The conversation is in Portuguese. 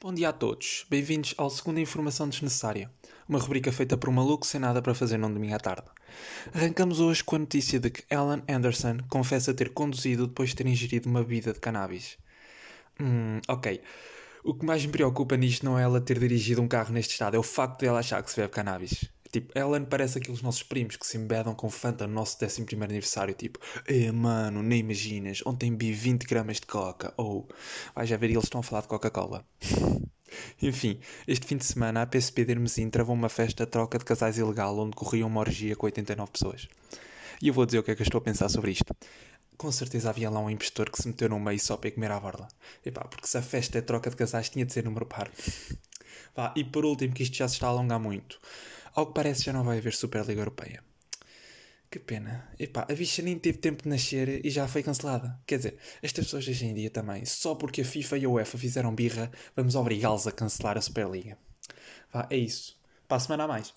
Bom dia a todos, bem-vindos ao Segunda Informação Desnecessária, uma rubrica feita por um maluco sem nada para fazer num domingo à tarde. Arrancamos hoje com a notícia de que Alan Anderson confessa ter conduzido depois de ter ingerido uma bebida de cannabis. Hum, ok. O que mais me preocupa nisto não é ela ter dirigido um carro neste estado, é o facto de ela achar que se bebe cannabis. Tipo, Ellen parece aqueles nossos primos que se embedam com Fanta no nosso 11 aniversário. Tipo, eh, mano, nem imaginas, ontem vi 20 gramas de coca. Ou, vais já ver, eles estão a falar de Coca-Cola. Enfim, este fim de semana a PSP de Hermesim travou uma festa de troca de casais ilegal onde corria uma orgia com 89 pessoas. E eu vou dizer o que é que eu estou a pensar sobre isto. Com certeza havia lá um impostor que se meteu no meio só para ir comer à borla. Epá, porque se a festa é troca de casais tinha de ser número par. Vá, e por último, que isto já se está a alongar muito. Ao que parece já não vai haver Superliga Europeia. Que pena. Epá, a bicha nem teve tempo de nascer e já foi cancelada. Quer dizer, estas pessoas hoje em dia também, só porque a FIFA e a UEFA fizeram birra, vamos obrigá-los a cancelar a Superliga. Vá, é isso. Para a semana a mais.